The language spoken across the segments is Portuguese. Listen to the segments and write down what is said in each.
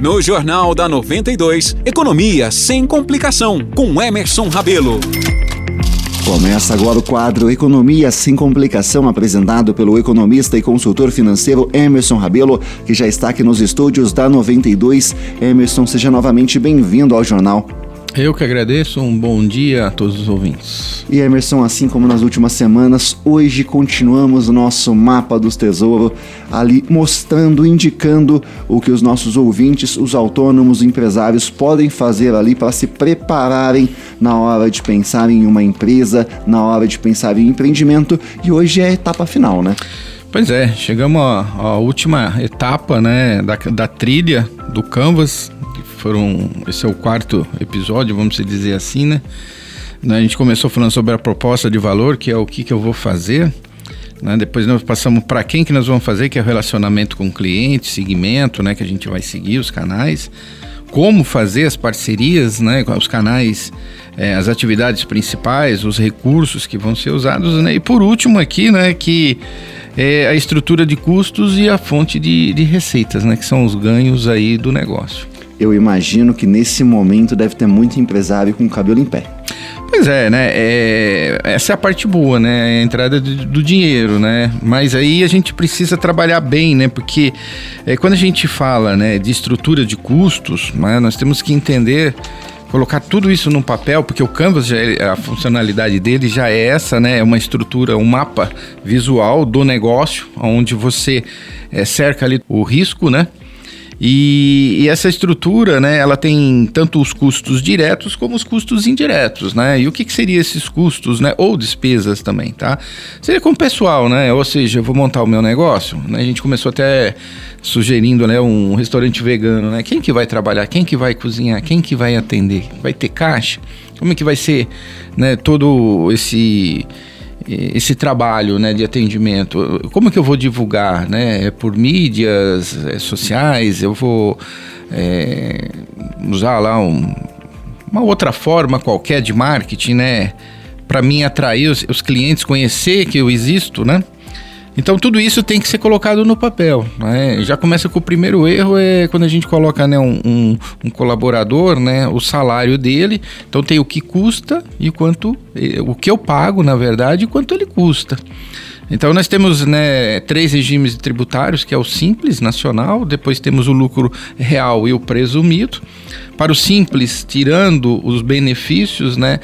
No Jornal da 92, Economia sem complicação, com Emerson Rabelo. Começa agora o quadro Economia sem complicação, apresentado pelo economista e consultor financeiro Emerson Rabelo, que já está aqui nos estúdios da 92. Emerson, seja novamente bem-vindo ao jornal. Eu que agradeço, um bom dia a todos os ouvintes. E Emerson, assim como nas últimas semanas, hoje continuamos nosso mapa dos tesouros, ali mostrando, indicando o que os nossos ouvintes, os autônomos, empresários podem fazer ali para se prepararem na hora de pensar em uma empresa, na hora de pensar em empreendimento. E hoje é a etapa final, né? Pois é, chegamos à, à última etapa né, da, da trilha do Canvas, foram. Esse é o quarto episódio, vamos dizer assim, né? A gente começou falando sobre a proposta de valor, que é o que, que eu vou fazer. Né? Depois nós passamos para quem que nós vamos fazer, que é o relacionamento com o cliente, segmento, né? Que a gente vai seguir, os canais. Como fazer as parcerias, né? Os canais, é, as atividades principais, os recursos que vão ser usados, né? E por último aqui, né? Que é a estrutura de custos e a fonte de, de receitas, né? Que são os ganhos aí do negócio eu imagino que nesse momento deve ter muito empresário com o cabelo em pé. Pois é, né? É, essa é a parte boa, né? A entrada do, do, dinheiro, né? Mas aí a gente precisa trabalhar bem, né? Porque é, quando a gente fala né, de estrutura de custos, né, nós temos que entender colocar tudo isso num papel, porque o Canvas, é, a funcionalidade dele já é essa, né? É uma estrutura, um mapa visual do negócio, onde você é, cerca ali o risco, né? E, e, essa estrutura, né, ela tem tanto os custos diretos como os custos indiretos, né? E o que, que seria esses custos, né? Ou despesas também, tá? Seria com o pessoal, né? Ou seja, eu vou montar o meu negócio, né? A gente começou até sugerindo, né, um restaurante vegano, né? Quem que vai trabalhar? Quem que vai cozinhar? Quem que vai atender? Vai ter caixa? Como é que vai ser, né, todo esse esse trabalho né, de atendimento? Como que eu vou divulgar? Né? É por mídias é sociais? Eu vou é, usar lá um, uma outra forma qualquer de marketing, né? Para mim atrair os, os clientes, conhecer que eu existo, né? Então tudo isso tem que ser colocado no papel. Né? Já começa com o primeiro erro é quando a gente coloca né, um, um, um, colaborador, né, o salário dele. Então tem o que custa e quanto o que eu pago, na verdade, e quanto ele custa. Então nós temos né, três regimes tributários, que é o simples nacional, depois temos o lucro real e o presumido. Para o simples, tirando os benefícios, né,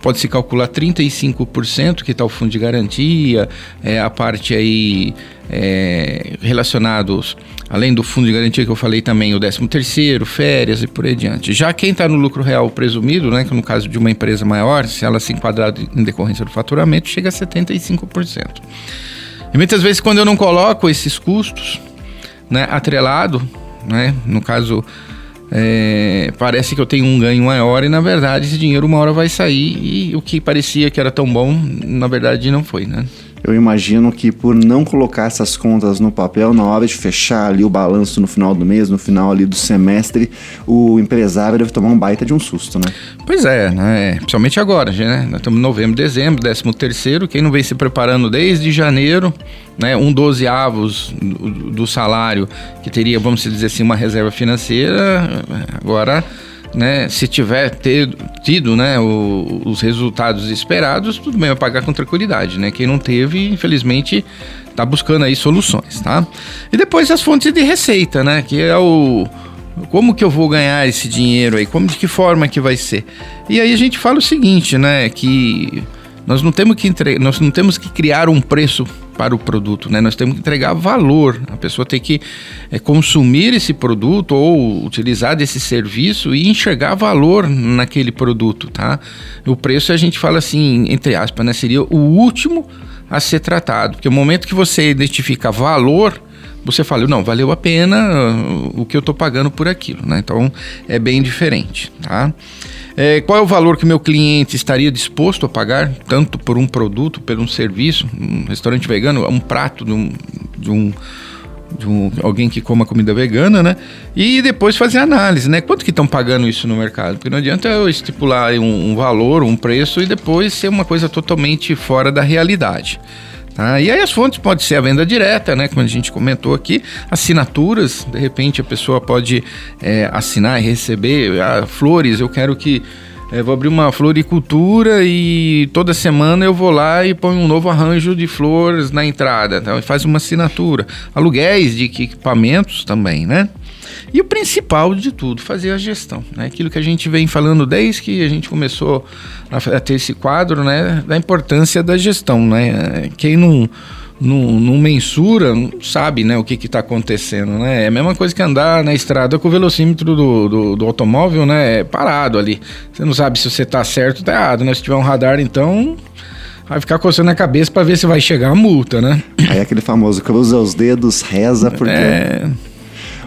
pode-se calcular 35%, que está o fundo de garantia, é, a parte aí é, relacionados, além do fundo de garantia que eu falei também, o 13 terceiro, férias e por aí adiante. Já quem está no lucro real presumido, né, que no caso de uma empresa maior, se ela se enquadrar em decorrência do faturamento, chega a 75%. E muitas vezes quando eu não coloco esses custos, né, atrelado, né, no caso é, parece que eu tenho um ganho maior e na verdade esse dinheiro uma hora vai sair e o que parecia que era tão bom, na verdade não foi, né? Eu imagino que por não colocar essas contas no papel, na hora de fechar ali o balanço no final do mês, no final ali do semestre, o empresário deve tomar um baita de um susto, né? Pois é, né? Principalmente agora, né? Nós estamos em novembro, dezembro, décimo terceiro, quem não vem se preparando desde janeiro, né? Um dozeavos do, do salário que teria, vamos dizer assim, uma reserva financeira, agora né, se tiver ter, tido né, o, os resultados esperados, tudo bem, vai pagar com tranquilidade. Né? Quem não teve, infelizmente, está buscando aí soluções. Tá? E depois as fontes de receita, né, que é o como que eu vou ganhar esse dinheiro aí? Como de que forma que vai ser? E aí a gente fala o seguinte, né, que nós não temos que entre... nós não temos que criar um preço para o produto, né? Nós temos que entregar valor. A pessoa tem que é, consumir esse produto ou utilizar desse serviço e enxergar valor naquele produto, tá? O preço a gente fala assim, entre aspas, né? Seria o último a ser tratado, porque o momento que você identifica valor, você fala, não, valeu a pena uh, o que eu estou pagando por aquilo, né? Então é bem diferente, tá? É, qual é o valor que meu cliente estaria disposto a pagar, tanto por um produto, por um serviço, um restaurante vegano, um prato de um, de um, de um alguém que coma comida vegana, né? E depois fazer análise, né? Quanto que estão pagando isso no mercado? Porque não adianta eu estipular um, um valor, um preço e depois ser uma coisa totalmente fora da realidade. Tá? E aí as fontes pode ser a venda direta, né? Como a gente comentou aqui, assinaturas, de repente a pessoa pode é, assinar e receber ah, flores, eu quero que é, vou abrir uma floricultura e toda semana eu vou lá e ponho um novo arranjo de flores na entrada. Então, faz uma assinatura. Aluguéis de equipamentos também, né? E o principal de tudo, fazer a gestão. Né? Aquilo que a gente vem falando desde que a gente começou a ter esse quadro, né? Da importância da gestão, né? Quem não não, não, mensura, não sabe né, o que está acontecendo. Né? É a mesma coisa que andar na estrada com o velocímetro do, do, do automóvel né, parado ali. Você não sabe se você está certo ou está errado. Né? Se tiver um radar, então vai ficar coçando a cabeça para ver se vai chegar a multa, né? Aí aquele famoso cruza os dedos, reza, porque... É...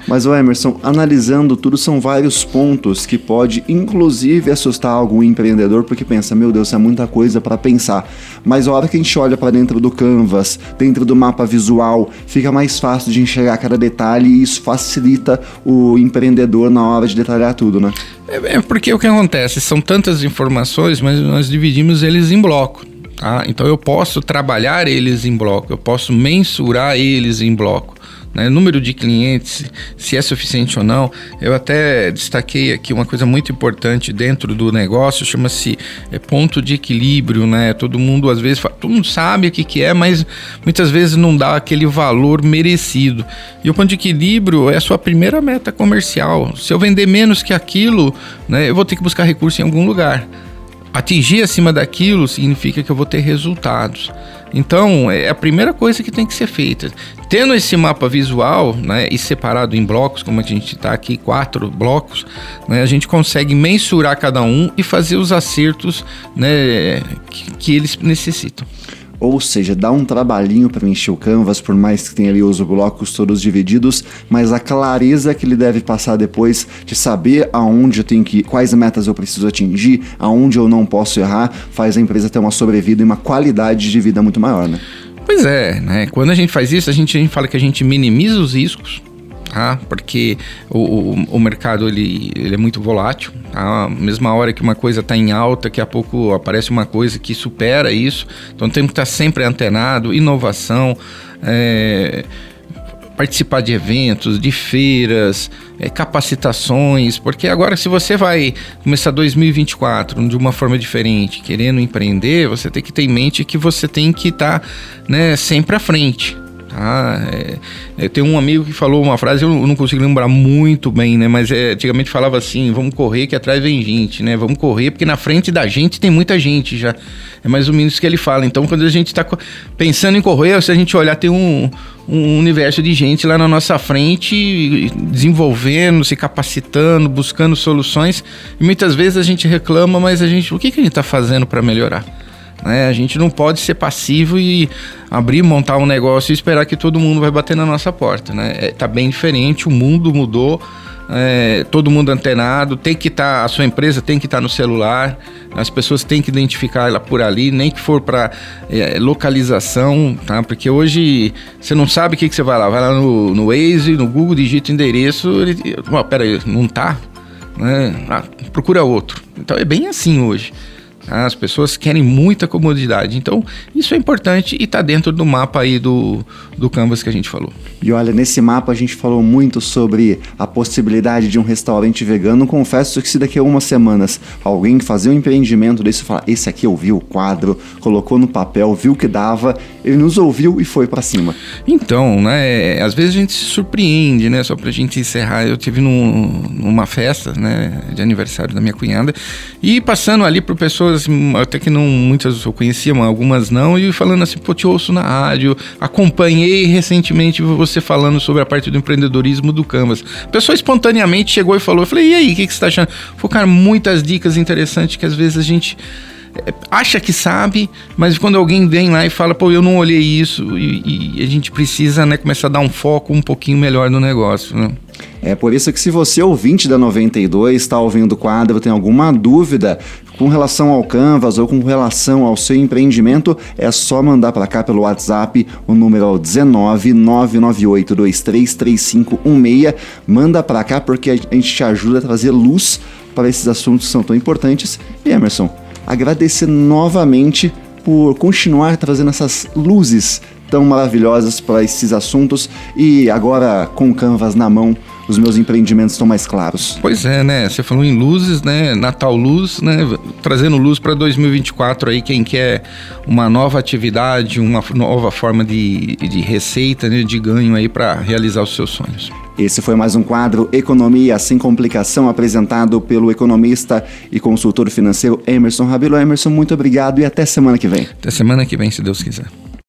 Mas o Emerson, analisando tudo, são vários pontos que pode inclusive assustar algum empreendedor porque pensa, meu Deus, é muita coisa para pensar. Mas a hora que a gente olha para dentro do canvas, dentro do mapa visual, fica mais fácil de enxergar cada detalhe e isso facilita o empreendedor na hora de detalhar tudo, né? É, é porque o que acontece são tantas informações, mas nós dividimos eles em bloco. Tá? Então eu posso trabalhar eles em bloco, eu posso mensurar eles em bloco né, número de clientes, se é suficiente ou não. Eu até destaquei aqui uma coisa muito importante dentro do negócio, chama-se é, ponto de equilíbrio, né? Todo mundo às vezes fala, todo mundo sabe o que, que é, mas muitas vezes não dá aquele valor merecido. E o ponto de equilíbrio é a sua primeira meta comercial. Se eu vender menos que aquilo, né, eu vou ter que buscar recurso em algum lugar. Atingir acima daquilo significa que eu vou ter resultados. Então, é a primeira coisa que tem que ser feita. Tendo esse mapa visual né, e separado em blocos, como a gente está aqui, quatro blocos, né, a gente consegue mensurar cada um e fazer os acertos né, que, que eles necessitam. Ou seja, dá um trabalhinho para encher o canvas, por mais que tenha ali os blocos todos divididos, mas a clareza que ele deve passar depois de saber aonde eu tenho que, quais metas eu preciso atingir, aonde eu não posso errar, faz a empresa ter uma sobrevida e uma qualidade de vida muito maior, né? Pois é, né? Quando a gente faz isso, a gente, a gente fala que a gente minimiza os riscos, tá? Porque o, o, o, mercado ele, ele é muito volátil, tá? Mesma hora que uma coisa está em alta, daqui a pouco aparece uma coisa que supera isso. Então temos que estar sempre antenado, inovação, é, participar de eventos, de feiras, é, capacitações, porque agora se você vai começar 2024 de uma forma diferente, querendo empreender, você tem que ter em mente que você tem que estar tá, né, sempre à frente. Tá? É, eu tenho um amigo que falou uma frase, eu não consigo lembrar muito bem, né? Mas é, antigamente falava assim: vamos correr que atrás vem gente, né? Vamos correr porque na frente da gente tem muita gente já. É mais ou menos isso que ele fala. Então, quando a gente está pensando em correr, se a gente olhar, tem um, um universo de gente lá na nossa frente, desenvolvendo, se capacitando, buscando soluções. E muitas vezes a gente reclama, mas a gente, o que, que a gente está fazendo para melhorar? Né? A gente não pode ser passivo e abrir, montar um negócio e esperar que todo mundo vai bater na nossa porta. Né? É, tá bem diferente, o mundo mudou. É, todo mundo antenado, tem que estar, tá, a sua empresa tem que estar tá no celular, as pessoas têm que identificar ela por ali, nem que for para é, localização, tá? Porque hoje você não sabe o que, que você vai lá, vai lá no, no Waze, no Google, digita endereço, ele, oh, peraí, não tá? Né? Ah, procura outro. Então é bem assim hoje. As pessoas querem muita comodidade. Então, isso é importante e está dentro do mapa aí do, do Canvas que a gente falou. E olha, nesse mapa a gente falou muito sobre a possibilidade de um restaurante vegano. Confesso que se daqui a umas semanas alguém fazer um empreendimento desse falar, esse aqui eu vi o quadro, colocou no papel, viu que dava, ele nos ouviu e foi para cima. Então, né, às vezes a gente se surpreende, né, só pra gente encerrar, eu tive num, numa festa, né, de aniversário da minha cunhada, e passando ali por pessoas, até que não muitas eu conhecia, mas algumas não, e falando assim, pô, te ouço na rádio, acompanhei recentemente você falando sobre a parte do empreendedorismo do Canvas. A pessoa espontaneamente chegou e falou, eu falei, e aí, o que, que você tá achando? Focar muitas dicas interessantes que às vezes a gente acha que sabe, mas quando alguém vem lá e fala, pô, eu não olhei isso, e, e a gente precisa né, começar a dar um foco um pouquinho melhor no negócio. Né? É por isso que se você ouvinte da 92 está ouvindo o quadro, tem alguma dúvida com relação ao Canvas ou com relação ao seu empreendimento, é só mandar para cá pelo WhatsApp, o número é o 19 998233516. Manda para cá porque a gente te ajuda a trazer luz para esses assuntos que são tão importantes. E Emerson, agradecer novamente por continuar trazendo essas luzes tão maravilhosas para esses assuntos e agora com o Canvas na mão os meus empreendimentos estão mais claros. Pois é, né? Você falou em luzes, né? Natal Luz, né? Trazendo luz para 2024 aí, quem quer uma nova atividade, uma nova forma de, de receita, né? de ganho aí para realizar os seus sonhos. Esse foi mais um quadro Economia Sem Complicação, apresentado pelo economista e consultor financeiro Emerson Rabelo. Emerson, muito obrigado e até semana que vem. Até semana que vem, se Deus quiser.